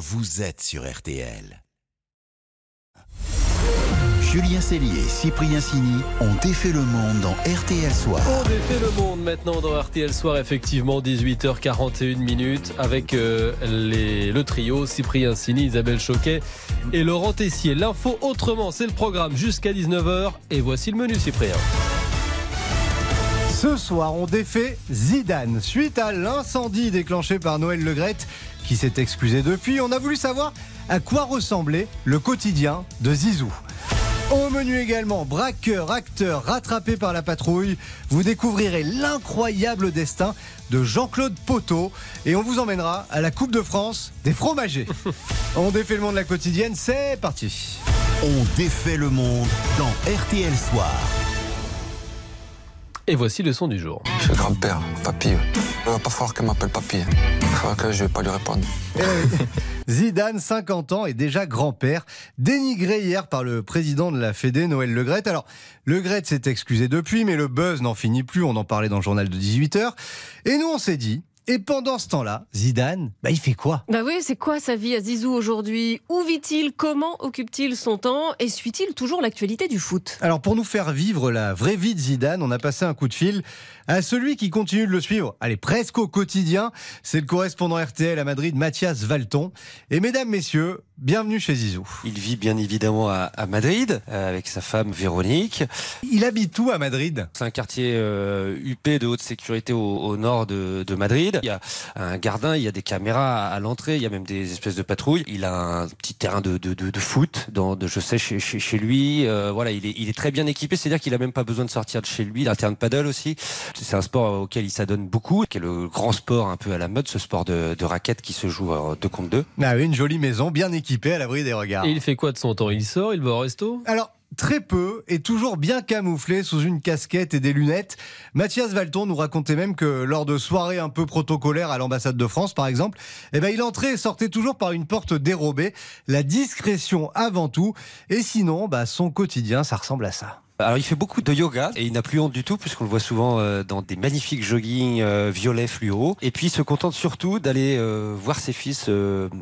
vous êtes sur RTL. Julien Cellier et Cyprien Sini ont défait le monde dans RTL Soir. On défait le monde maintenant dans RTL Soir, effectivement, 18h41 minutes, avec euh, les, le trio Cyprien Sini, Isabelle Choquet et Laurent Tessier. L'info autrement, c'est le programme jusqu'à 19h. Et voici le menu, Cyprien. Ce soir, on défait Zidane. Suite à l'incendie déclenché par Noël Legrette, qui s'est excusé depuis, on a voulu savoir à quoi ressemblait le quotidien de Zizou. Au menu également, braqueur, acteur, rattrapé par la patrouille, vous découvrirez l'incroyable destin de Jean-Claude Poteau et on vous emmènera à la Coupe de France des fromagers. on défait le monde de la quotidienne, c'est parti. On défait le monde dans RTL Soir. Et voici le son du jour. Je suis grand-père, papy. Il va pas falloir qu'elle m'appelle papy. Il faudra que je vais pas lui répondre. Eh. Zidane, 50 ans, est déjà grand-père, dénigré hier par le président de la Fédé, Noël Legrette. Alors, Legrette s'est excusé depuis, mais le buzz n'en finit plus, on en parlait dans le journal de 18h. Et nous, on s'est dit, et pendant ce temps-là, Zidane, bah, il fait quoi? Bah oui, c'est quoi sa vie à Zizou aujourd'hui? Où vit-il? Comment occupe-t-il son temps? Et suit-il toujours l'actualité du foot? Alors pour nous faire vivre la vraie vie de Zidane, on a passé un coup de fil à celui qui continue de le suivre, allez, presque au quotidien, c'est le correspondant RTL à Madrid, Mathias Valton. Et mesdames, messieurs, bienvenue chez Zizou. Il vit bien évidemment à, à Madrid euh, avec sa femme Véronique. Il habite où à Madrid? C'est un quartier euh, huppé de haute sécurité au, au nord de, de Madrid. Il y a un gardien, il y a des caméras à, l'entrée, il y a même des espèces de patrouilles. Il a un petit terrain de, de, de, de foot, dans, de, je sais, chez, chez, chez lui. Euh, voilà, il est, il est très bien équipé, c'est-à-dire qu'il a même pas besoin de sortir de chez lui. Il a un terrain de paddle aussi. C'est un sport auquel il s'adonne beaucoup, qui est le grand sport un peu à la mode, ce sport de, de raquette qui se joue euh, deux contre deux. Ah oui, une jolie maison, bien équipée à l'abri des regards. Et il fait quoi de son temps? Il sort, il va au resto? Alors, très peu et toujours bien camouflé sous une casquette et des lunettes. Mathias Valton nous racontait même que lors de soirées un peu protocolaires à l'ambassade de France, par exemple, eh ben, il entrait et sortait toujours par une porte dérobée. La discrétion avant tout. Et sinon, bah, son quotidien, ça ressemble à ça. Alors il fait beaucoup de yoga et il n'a plus honte du tout puisqu'on le voit souvent euh, dans des magnifiques joggings euh, violets fluo. Et puis il se contente surtout d'aller euh, voir ses fils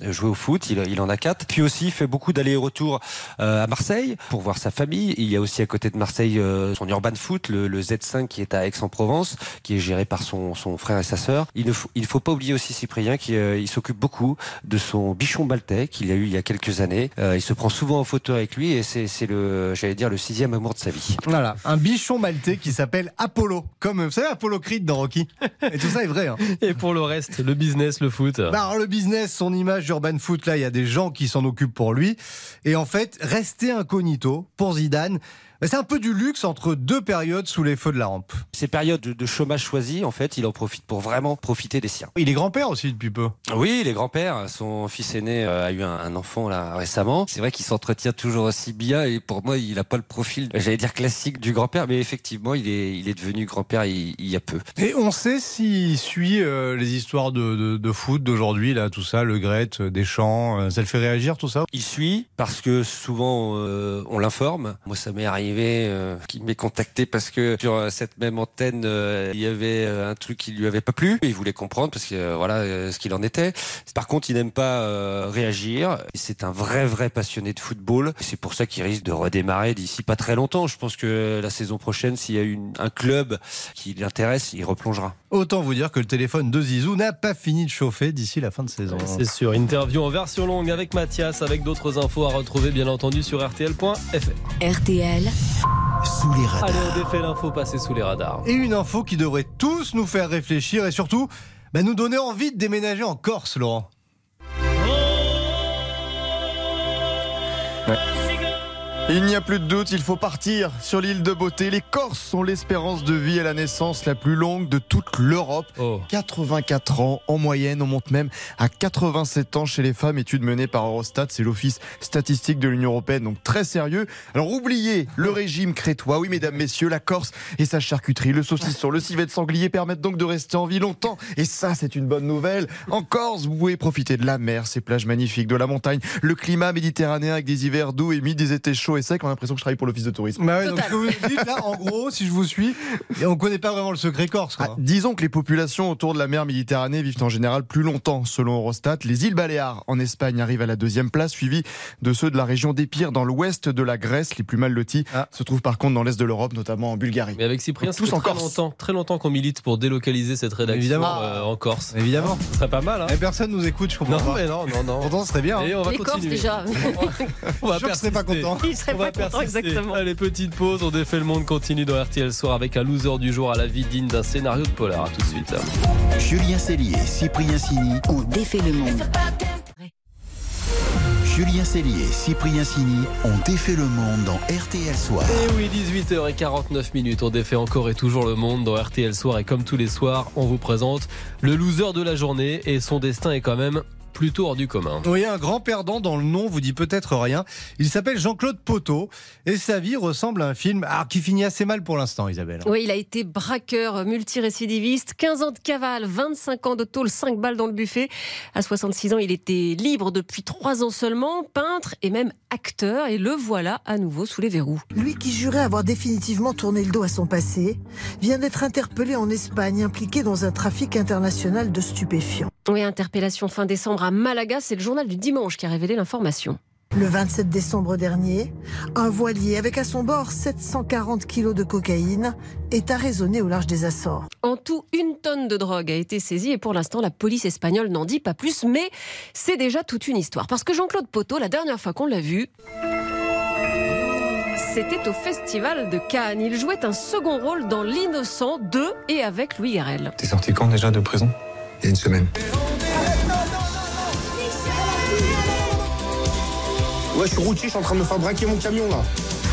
jouer au foot. Il, il en a quatre. Puis aussi il fait beaucoup d'allers-retours euh, à Marseille pour voir sa famille. Il y a aussi à côté de Marseille son urban foot, le, le Z5 qui est à Aix-en-Provence, qui est géré par son, son frère et sa sœur. Il ne faut, il faut pas oublier aussi Cyprien qui il s'occupe beaucoup de son bichon maltais qu'il a eu il y a quelques années. Il se prend souvent en photo avec lui et c'est le j'allais dire le sixième amour de sa vie. Voilà, un bichon maltais qui s'appelle Apollo. Comme, vous savez, Apollo Creed dans Rocky. Et tout ça est vrai. Hein. Et pour le reste, le business, le foot Bah alors le business, son image urban foot, là, il y a des gens qui s'en occupent pour lui. Et en fait, rester incognito pour Zidane, c'est un peu du luxe entre deux périodes sous les feux de la rampe. Ces périodes de, chômage choisi, en fait, il en profite pour vraiment profiter des siens. Il est grand-père aussi depuis peu. Oui, les grands-pères. Son fils aîné euh, a eu un, enfant là récemment. C'est vrai qu'il s'entretient toujours aussi bien et pour moi, il n'a pas le profil, j'allais dire classique du grand-père, mais effectivement, il est, il est devenu grand-père il, il y a peu. Et on sait s'il suit euh, les histoires de, de, de foot d'aujourd'hui, là, tout ça, le Gret, Deschamps, euh, ça le fait réagir tout ça? Il suit parce que souvent euh, on l'informe. Moi, ça m'est arrivé euh, qu'il m'ait contacté parce que sur euh, cette même antenne, euh, il y avait un truc qui lui avait pas plu. Il voulait comprendre parce que euh, voilà euh, ce qu'il en était. Par contre, il n'aime pas euh, réagir. C'est un vrai vrai passionné de football. C'est pour ça qu'il risque de redémarrer d'ici pas très longtemps. Je pense que la saison prochaine, s'il y a une, un club qui l'intéresse, il replongera. Autant vous dire que le téléphone de Zizou n'a pas fini de chauffer d'ici la fin de saison. C'est sûr, interview en version longue avec Mathias, avec d'autres infos à retrouver bien entendu sur rtl.fr. RTL, Sous les radars. Allez, on défait l'info passée sous les radars. Et une info qui devrait tous nous faire réfléchir et surtout bah, nous donner envie de déménager en Corse, Laurent. Il n'y a plus de doute, il faut partir sur l'île de beauté. Les Corses sont l'espérance de vie et la naissance la plus longue de toute l'Europe. Oh. 84 ans en moyenne, on monte même à 87 ans chez les femmes. Étude menée par Eurostat, c'est l'office statistique de l'Union Européenne, donc très sérieux. Alors oubliez le régime crétois, oui mesdames, messieurs, la Corse et sa charcuterie, le saucisson, le civet de sanglier permettent donc de rester en vie longtemps. Et ça, c'est une bonne nouvelle. En Corse, vous pouvez profiter de la mer, ces plages magnifiques, de la montagne, le climat méditerranéen avec des hivers doux et mi des étés chauds chaud et sec, on a l'impression que je travaille pour l'office de tourisme. Bah ouais, donc ce que vous dites là, en gros, si je vous suis, et on connaît pas vraiment le secret corse. Quoi. Ah, disons que les populations autour de la mer Méditerranée vivent en général plus longtemps, selon Eurostat. Les îles Baléares en Espagne arrivent à la deuxième place, suivies de ceux de la région d'Épire dans l'ouest de la Grèce. Les plus mal lotis Ah. se trouvent par contre dans l'est de l'Europe, notamment en Bulgarie. Mais avec Cyprien, Donc, ça fait tous en très Corse. longtemps, très longtemps qu'on milite pour délocaliser cette rédaction Évidemment. euh, en Corse. Évidemment. Ce serait pas mal, hein Et personne nous écoute, je comprends Non, pas. mais non, non, non. Pourtant, ce serait bien. hein. Et on va Les Corses continuer. déjà. On va Je suis sûr que ce serait pas content. On pas persister. exactement. Allez, petite pause, on défait le monde, continue dans RTL Soir avec un loser du jour à la vie digne d'un scénario de polar. À tout de suite. Julien Cellier Cyprien Sini. On défait le monde. Julien Cellier et Cyprien Sini ont défait le monde dans RTL Soir. Et oui, 18h49 minutes. On défait encore et toujours le monde dans RTL Soir. Et comme tous les soirs, on vous présente le loser de la journée. Et son destin est quand même plutôt hors du commun. Oui, un grand perdant dans le nom vous dit peut-être rien. Il s'appelle Jean-Claude Poteau et sa vie ressemble à un film ah, qui finit assez mal pour l'instant, Isabelle. Oui, il a été braqueur, multirécidiviste, 15 ans de cavale, 25 ans de tôle, 5 balles dans le buffet. À 66 ans, il était libre depuis 3 ans seulement, peintre et même acteur. Et le voilà à nouveau sous les verrous. Lui qui jurait avoir définitivement tourné le dos à son passé, vient d'être interpellé en Espagne, impliqué dans un trafic international de stupéfiants. Oui, interpellation fin décembre à Malaga, c'est le journal du dimanche qui a révélé l'information. Le 27 décembre dernier, un voilier avec à son bord 740 kilos de cocaïne est arraisonné au large des Açores. En tout, une tonne de drogue a été saisie et pour l'instant, la police espagnole n'en dit pas plus, mais c'est déjà toute une histoire. Parce que Jean-Claude Poteau, la dernière fois qu'on l'a vu, c'était au Festival de Cannes. Il jouait un second rôle dans L'Innocent 2 et avec Louis Garrel. T'es sorti quand déjà de prison? Il y a une semaine. Ouais, je suis routier, je suis en train de me faire braquer mon camion là.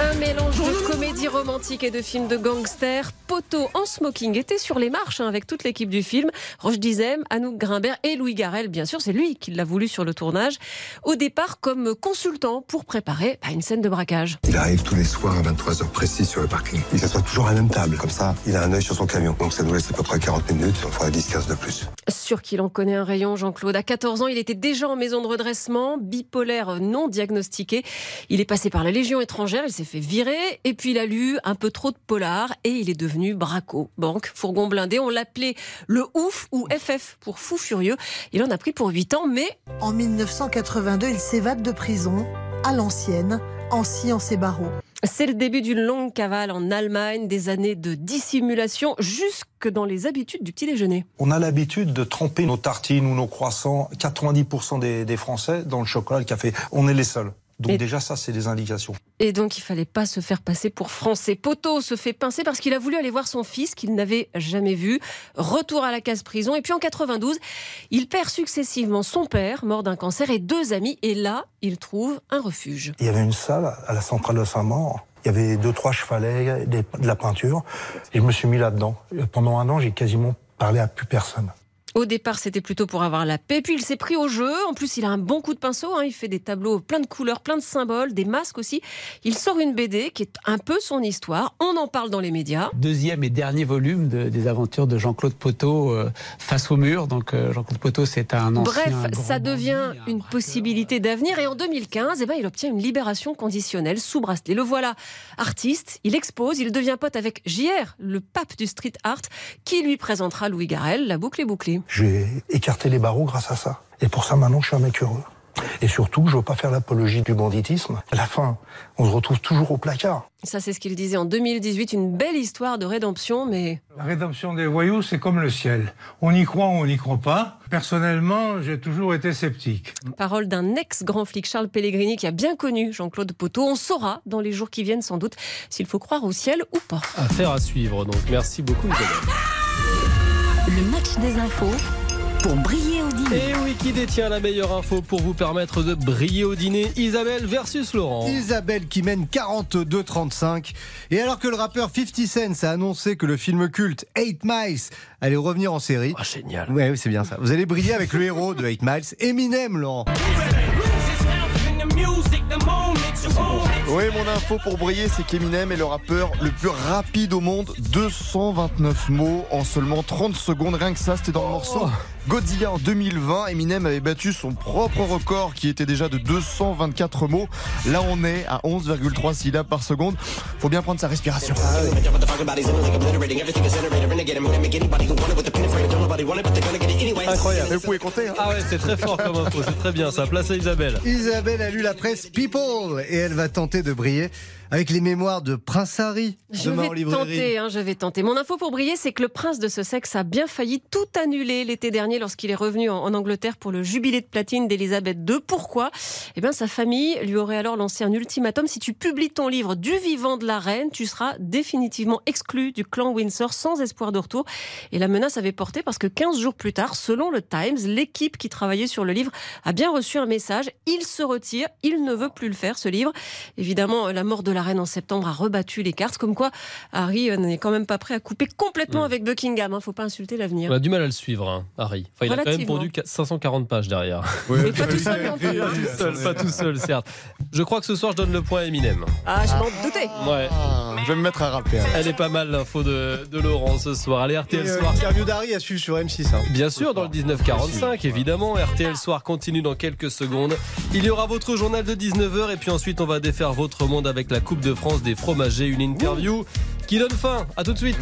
Un mélange de comédie romantique et de films de gangsters. Poteau en smoking était sur les marches hein, avec toute l'équipe du film. Roche Dizem, Anouk Grimbert et Louis Garrel, bien sûr, c'est lui qui l'a voulu sur le tournage. Au départ, comme consultant pour préparer bah, une scène de braquage. Il arrive tous les soirs à 23h précis sur le parking. Il s'assoit toujours à la même table. Comme ça, il a un œil sur son camion. Donc ça nous laisse à peu près 40 minutes. On fera 10-15 de plus. Sûr qu'il en connaît un rayon, Jean-Claude. À 14 ans, il était déjà en maison de redressement, bipolaire non diagnostiqué. Il est passé par la Légion étrangère, il s'est fait virer, et puis il a lu un peu trop de polar, et il est devenu braco. Banque, fourgon blindé, on l'appelait le ouf ou FF pour fou furieux. Il en a pris pour 8 ans, mais En 1982, il s'évade de prison, à l'ancienne, en sciant ses barreaux. c'est le début d'une longue cavale en Allemagne, des années de dissimulation, jusque dans les habitudes du petit déjeuner. On a l'habitude de tremper nos tartines ou nos croissants, 90% des, des Français, dans le chocolat, le café. On est les seuls. Donc Et- déjà, ça, c'est des indications. Et donc, il fallait pas se faire passer pour français. Poteau se fait pincer parce qu'il a voulu aller voir son fils qu'il n'avait jamais vu. Retour à la case prison. Et puis en 92, il perd successivement son père, mort d'un cancer, et deux amis. Et là, il trouve un refuge. Il y avait une salle à la centrale de Saint-Maur. Il y avait deux, trois chevalets, des- de la peinture. Et je me suis mis là-dedans. Pendant un an, j'ai quasiment parlé à plus personne. Au départ, c'était plutôt pour avoir la paix. Puis il s'est pris au jeu. En plus, il a un bon coup de pinceau. hein. Il fait des tableaux plein de couleurs, plein de symboles, des masques aussi. Il sort une BD qui est un peu son histoire. On en parle dans les médias. deuxième et dernier volume de- des aventures de Jean-Claude Poteau euh, face au mur. Donc euh, Jean-Claude Poteau, c'est un ancien. Bref, ça devient un une braqueur. possibilité d'avenir. Et en 2015, eh ben, il obtient une libération conditionnelle sous bracelet. Le voilà artiste, il expose, il devient pote avec JR, le pape du street art, qui lui présentera Louis Garrel. La boucle est bouclée. J'ai écarté les barreaux grâce à ça. Et pour ça, maintenant, je suis un mec heureux. Et surtout, je veux pas faire l'apologie du banditisme. À la fin, on se retrouve toujours au placard. Ça, c'est ce qu'il disait en 2018. Une belle histoire de rédemption, mais La rédemption des voyous, c'est comme le ciel. On y croit ou on n'y croit pas. Personnellement, j'ai toujours été sceptique. parole d'un ex-grand flic, Charles Pellegrini, qui a bien connu Jean-Claude Poteau. On saura dans les jours qui viennent, sans doute, s'il faut croire au ciel ou pas. Affaire à suivre. Donc merci beaucoup, Isabelle. Le match des infos pour briller au dîner. Et oui, qui détient la meilleure info pour vous permettre de briller au dîner? Isabelle versus Laurent. Isabelle qui mène 42-35. Et alors que le rappeur 50 Cent a annoncé que le film culte 8 Miles allait revenir en série. Ah, génial. Ouais, oui, c'est bien ça. Vous allez briller avec le héros de 8 Miles, Eminem, Laurent. Oui, mon info pour briller, c'est qu'Eminem est le rappeur le plus rapide au monde. 229 mots en seulement 30 secondes. Rien que ça, c'était dans le morceau Godzilla en 2020, Eminem avait battu son propre record qui était déjà de 224 mots. Là, on est à 11,3 syllabes par seconde. Faut bien prendre sa respiration. Incroyable. Vous pouvez compter. hein. Ah ouais, c'est très fort comme info, c'est très bien ça. Place à Isabelle. Isabelle a lu la presse People et elle va tenter de briller avec les mémoires de Prince Harry Je demain vais en librairie. tenter, hein, je vais tenter. Mon info pour briller, c'est que le prince de Sussex a bien failli tout annuler l'été dernier lorsqu'il est revenu en, en Angleterre pour le jubilé de platine d'Elisabeth II. Pourquoi? Eh bien, sa famille lui aurait alors lancé un ultimatum. Si tu publies ton livre du vivant de la reine, tu seras définitivement exclu du clan Windsor sans espoir de retour. Et la menace avait porté parce que 15 jours plus tard, selon le Times, l'équipe qui travaillait sur le livre a bien reçu un message. Il se retire, il ne veut plus le faire, ce livre. Évidemment, la mort de la reine en septembre a rebattu les cartes, comme quoi Harry euh, n'est quand même pas prêt à couper complètement avec Buckingham. Hein, faut pas insulter l'avenir. On a du mal à le suivre, hein, Harry. Enfin, il a quand même pondu 540 pages derrière. Mais pas tout seul non plus. Pas hein. tout seul, pas tout seul, certes. Je crois que ce soir, je donne le point à Eminem. Ah, je m'en doutais. Ouais. Je vais me mettre à rapper. alors. Elle est pas mal l'info de, de Laurent ce soir. Allez, RTL euh, Soir. Interview d'Harry à suivre sur M6. hein. Bien sûr, dans le 1945, évidemment. RTL Soir continue dans quelques secondes. Il y aura votre journal de 19h et puis ensuite on va défaire votre monde avec la Coupe de France des fromagers, une interview qui donne fin. À tout de suite.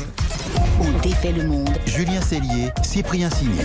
On défait le monde. Julien Cellier, Cyprien Sini.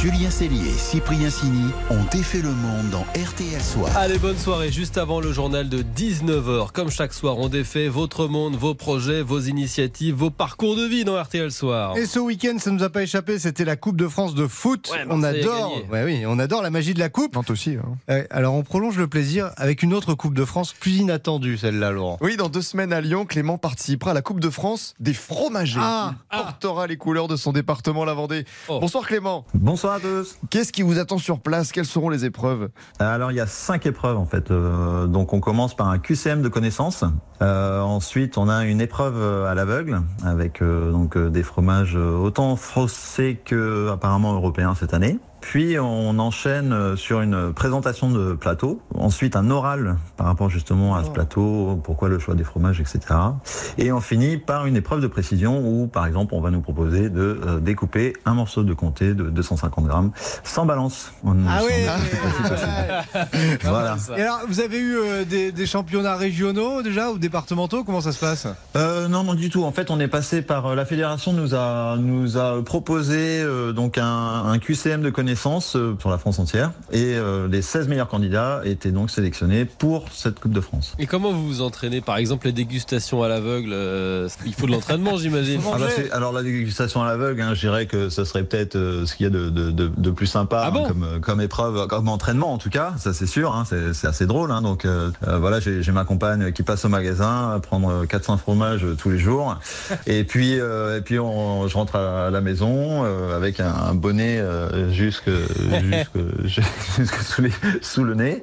Julien Cellier et Cyprien Sini ont défait le monde dans RTL Soir. Allez, bonne soirée. Juste avant le journal de 19h. Comme chaque soir, on défait votre monde, vos projets, vos initiatives, vos parcours de vie dans RTL Soir. Et ce week-end, ça nous a pas échappé, c'était la Coupe de France de foot. Ouais, on adore, ouais, oui, on adore la magie de la Coupe. Nantes aussi. hein. Ouais, alors on prolonge le plaisir avec une autre Coupe de France plus inattendue, celle-là, Laurent. Oui, dans deux semaines à Lyon, Clément participera à la Coupe de France des fromagers. Ah. Il portera les couleurs de son département, la Vendée. Oh. Bonsoir Clément. Bonsoir Qu'est-ce qui vous attend sur place Quelles seront les épreuves Alors il y a cinq épreuves en fait. Donc on commence par un QCM de connaissances. Ensuite on a une épreuve à l'aveugle avec donc des fromages autant français que apparemment européens cette année. Puis on enchaîne euh, sur une présentation de plateau. Ensuite un oral par rapport justement à ce plateau, pourquoi le choix des fromages, etc. Et on finit par une épreuve de précision où par exemple on va nous proposer de euh, découper un morceau de comté de 250 grammes sans balance. On- Ah oui Voilà. Et alors, vous avez eu euh, des, des championnats régionaux déjà ou départementaux? Comment ça se passe? Euh, non, non du tout. En fait, on est passé par la fédération nous a nous a proposé euh, donc un, un QCM de connaissances euh, pour la France entière et euh, les 16 meilleurs candidats étaient donc sélectionnés pour cette Coupe de France. Et comment vous vous entraînez Par exemple, les dégustations à l'aveugle, euh, il faut de l'entraînement, j'imagine. Ah bah, alors la dégustation à l'aveugle, hein, je dirais que ce serait peut-être ce qu'il y a de, de, de, de plus sympa Ah hein, comme, comme épreuve, comme entraînement en tout cas, ça c'est sûr, hein, c'est c'est assez drôle. Hein, donc euh, voilà, j'ai ma compagne qui passe au magasin à prendre 400 fromages tous les jours, et puis euh, et puis on, je rentre à la maison euh, avec un, un bonnet euh, jusque jusque, jusque sous, les- sous le nez,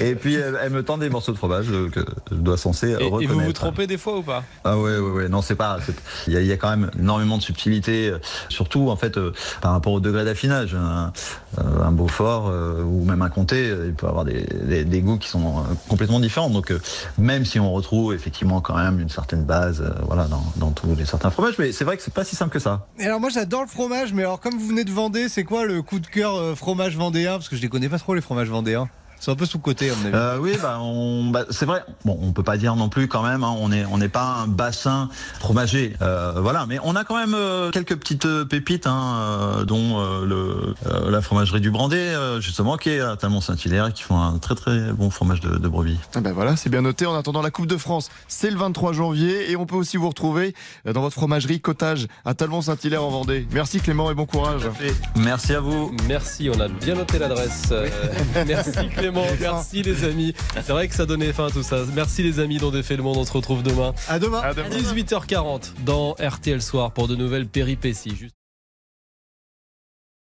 et puis elle, elle me tend des morceaux de fromage euh, que je dois censé Et, et reconnaître. vous vous trompez des fois ou pas? Ah ouais, ouais, ouais. Non, c'est pas. Il y, a, il y a quand même énormément de subtilité, euh, surtout en fait euh, par rapport au degré d'affinage. Un, un Beaufort euh, ou même un Comté, il peut avoir des, des- des goûts qui sont complètement différents. Donc euh, même si on retrouve effectivement quand même une certaine base, euh, voilà, dans, dans tous les certains fromages, mais c'est vrai que c'est pas si simple que ça. Et alors moi j'adore le fromage, mais alors comme vous venez de Vendée, c'est quoi le coup de euh, fromage vendéen Parce que je les connais pas trop les fromages vendéens. C'est un peu sous côté à mon avis. Euh, oui, bah, on, bah, c'est vrai. Bon, on peut pas dire non plus quand même. hein, on est, on n'est pas un bassin fromager. Euh, voilà, mais on a quand même euh, quelques petites euh, pépites, hein, euh, dont euh, le, euh, la fromagerie du Brandé, euh, justement, qui est à Talmont-Saint-Hilaire, qui font un très très bon fromage de, de brebis. Ah ben voilà, c'est bien noté. En attendant la Coupe de France, c'est le 23 janvier et on peut aussi vous retrouver dans votre fromagerie Cottage à Talmont-Saint-Hilaire en Vendée. Merci Clément et bon courage. Merci à vous. Merci, on a bien noté l'adresse. Euh, merci Clément, merci les amis. C'est vrai que ça donnait fin tout ça. Merci les amis dont défait le monde. On se retrouve demain. À demain. À 18h40 dans RTL Soir pour de nouvelles péripéties. Juste-